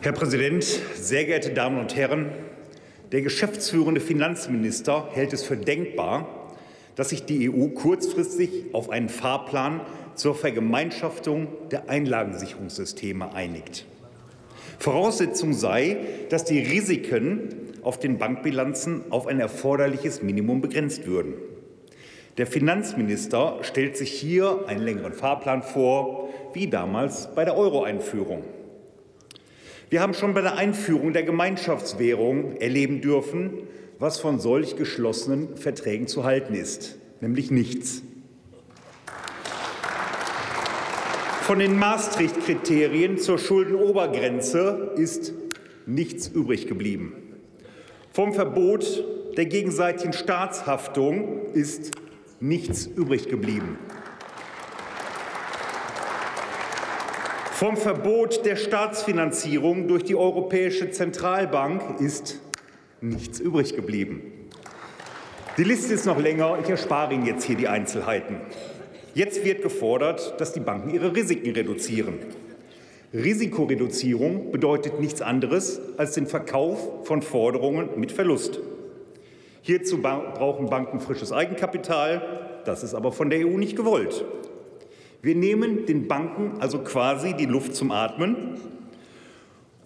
Herr Präsident, sehr geehrte Damen und Herren! Der geschäftsführende Finanzminister hält es für denkbar, dass sich die EU kurzfristig auf einen Fahrplan zur Vergemeinschaftung der Einlagensicherungssysteme einigt. Voraussetzung sei, dass die Risiken auf den Bankbilanzen auf ein erforderliches Minimum begrenzt würden. Der Finanzminister stellt sich hier einen längeren Fahrplan vor, wie damals bei der Euro-Einführung. Wir haben schon bei der Einführung der Gemeinschaftswährung erleben dürfen, was von solch geschlossenen Verträgen zu halten ist, nämlich nichts. Von den Maastricht-Kriterien zur Schuldenobergrenze ist nichts übrig geblieben. Vom Verbot der gegenseitigen Staatshaftung ist nichts übrig geblieben. Vom Verbot der Staatsfinanzierung durch die Europäische Zentralbank ist nichts übrig geblieben. Die Liste ist noch länger. Ich erspare Ihnen jetzt hier die Einzelheiten. Jetzt wird gefordert, dass die Banken ihre Risiken reduzieren. Risikoreduzierung bedeutet nichts anderes als den Verkauf von Forderungen mit Verlust. Hierzu brauchen Banken frisches Eigenkapital. Das ist aber von der EU nicht gewollt. Wir nehmen den Banken also quasi die Luft zum Atmen.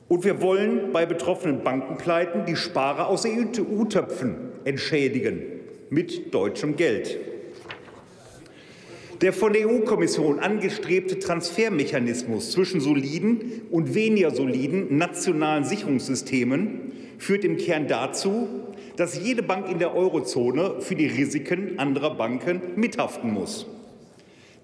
Und wir wollen bei betroffenen Bankenpleiten die Sparer aus EU-Töpfen entschädigen mit deutschem Geld. Der von der EU-Kommission angestrebte Transfermechanismus zwischen soliden und weniger soliden nationalen Sicherungssystemen führt im Kern dazu, dass jede Bank in der Eurozone für die Risiken anderer Banken mithaften muss.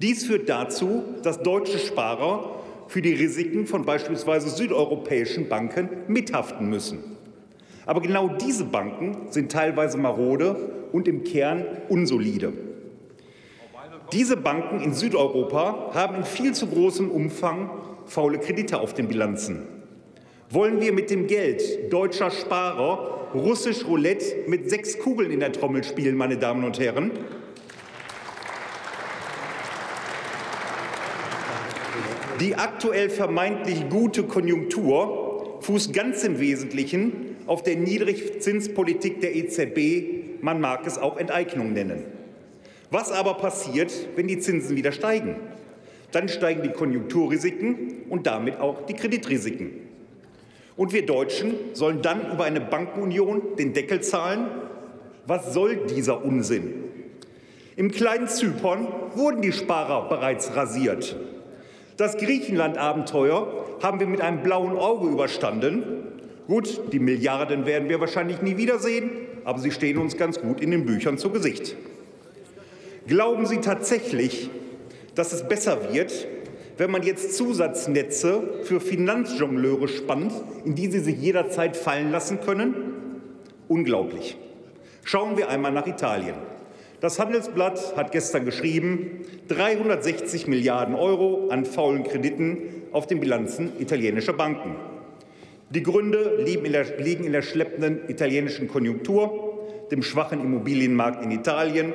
Dies führt dazu, dass deutsche Sparer für die Risiken von beispielsweise südeuropäischen Banken mithaften müssen. Aber genau diese Banken sind teilweise marode und im Kern unsolide. Diese Banken in Südeuropa haben in viel zu großem Umfang faule Kredite auf den Bilanzen. Wollen wir mit dem Geld deutscher Sparer russisch Roulette mit sechs Kugeln in der Trommel spielen, meine Damen und Herren? Die aktuell vermeintlich gute Konjunktur fußt ganz im Wesentlichen auf der Niedrigzinspolitik der EZB, man mag es auch Enteignung nennen. Was aber passiert, wenn die Zinsen wieder steigen? Dann steigen die Konjunkturrisiken und damit auch die Kreditrisiken. Und wir Deutschen sollen dann über eine Bankenunion den Deckel zahlen? Was soll dieser Unsinn? Im kleinen Zypern wurden die Sparer bereits rasiert. Das Griechenland-Abenteuer haben wir mit einem blauen Auge überstanden. Gut, die Milliarden werden wir wahrscheinlich nie wiedersehen, aber sie stehen uns ganz gut in den Büchern zu Gesicht. Glauben Sie tatsächlich, dass es besser wird, wenn man jetzt Zusatznetze für Finanzjongleure spannt, in die sie sich jederzeit fallen lassen können? Unglaublich. Schauen wir einmal nach Italien. Das Handelsblatt hat gestern geschrieben, 360 Milliarden Euro an faulen Krediten auf den Bilanzen italienischer Banken. Die Gründe liegen in der, liegen in der schleppenden italienischen Konjunktur, dem schwachen Immobilienmarkt in Italien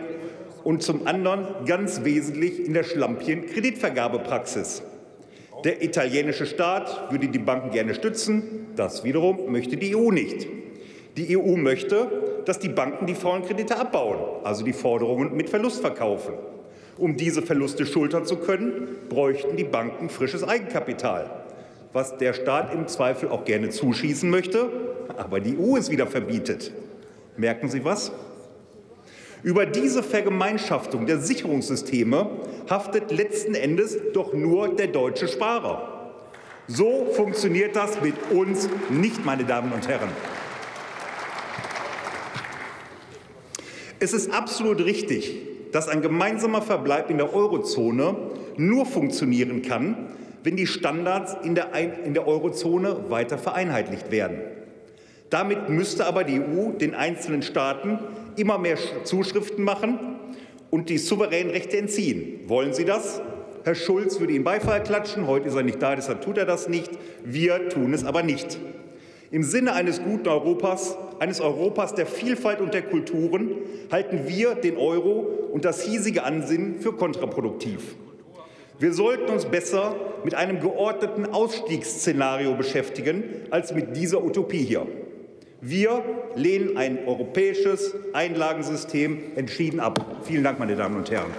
und zum anderen ganz wesentlich in der schlampigen Kreditvergabepraxis. Der italienische Staat würde die Banken gerne stützen, das wiederum möchte die EU nicht. Die EU möchte, dass die Banken die faulen Kredite abbauen, also die Forderungen mit Verlust verkaufen. Um diese Verluste schultern zu können, bräuchten die Banken frisches Eigenkapital, was der Staat im Zweifel auch gerne zuschießen möchte, aber die EU es wieder verbietet. Merken Sie was? Über diese Vergemeinschaftung der Sicherungssysteme haftet letzten Endes doch nur der deutsche Sparer. So funktioniert das mit uns nicht, meine Damen und Herren. Es ist absolut richtig, dass ein gemeinsamer Verbleib in der Eurozone nur funktionieren kann, wenn die Standards in der, in der Eurozone weiter vereinheitlicht werden. Damit müsste aber die EU den einzelnen Staaten immer mehr Zuschriften machen und die souveränen Rechte entziehen. Wollen Sie das? Herr Schulz würde Ihnen Beifall klatschen. Heute ist er nicht da, deshalb tut er das nicht. Wir tun es aber nicht. Im Sinne eines guten Europas, eines Europas der Vielfalt und der Kulturen, halten wir den Euro und das hiesige Ansinnen für kontraproduktiv. Wir sollten uns besser mit einem geordneten Ausstiegsszenario beschäftigen als mit dieser Utopie hier. Wir lehnen ein europäisches Einlagensystem entschieden ab. Vielen Dank, meine Damen und Herren.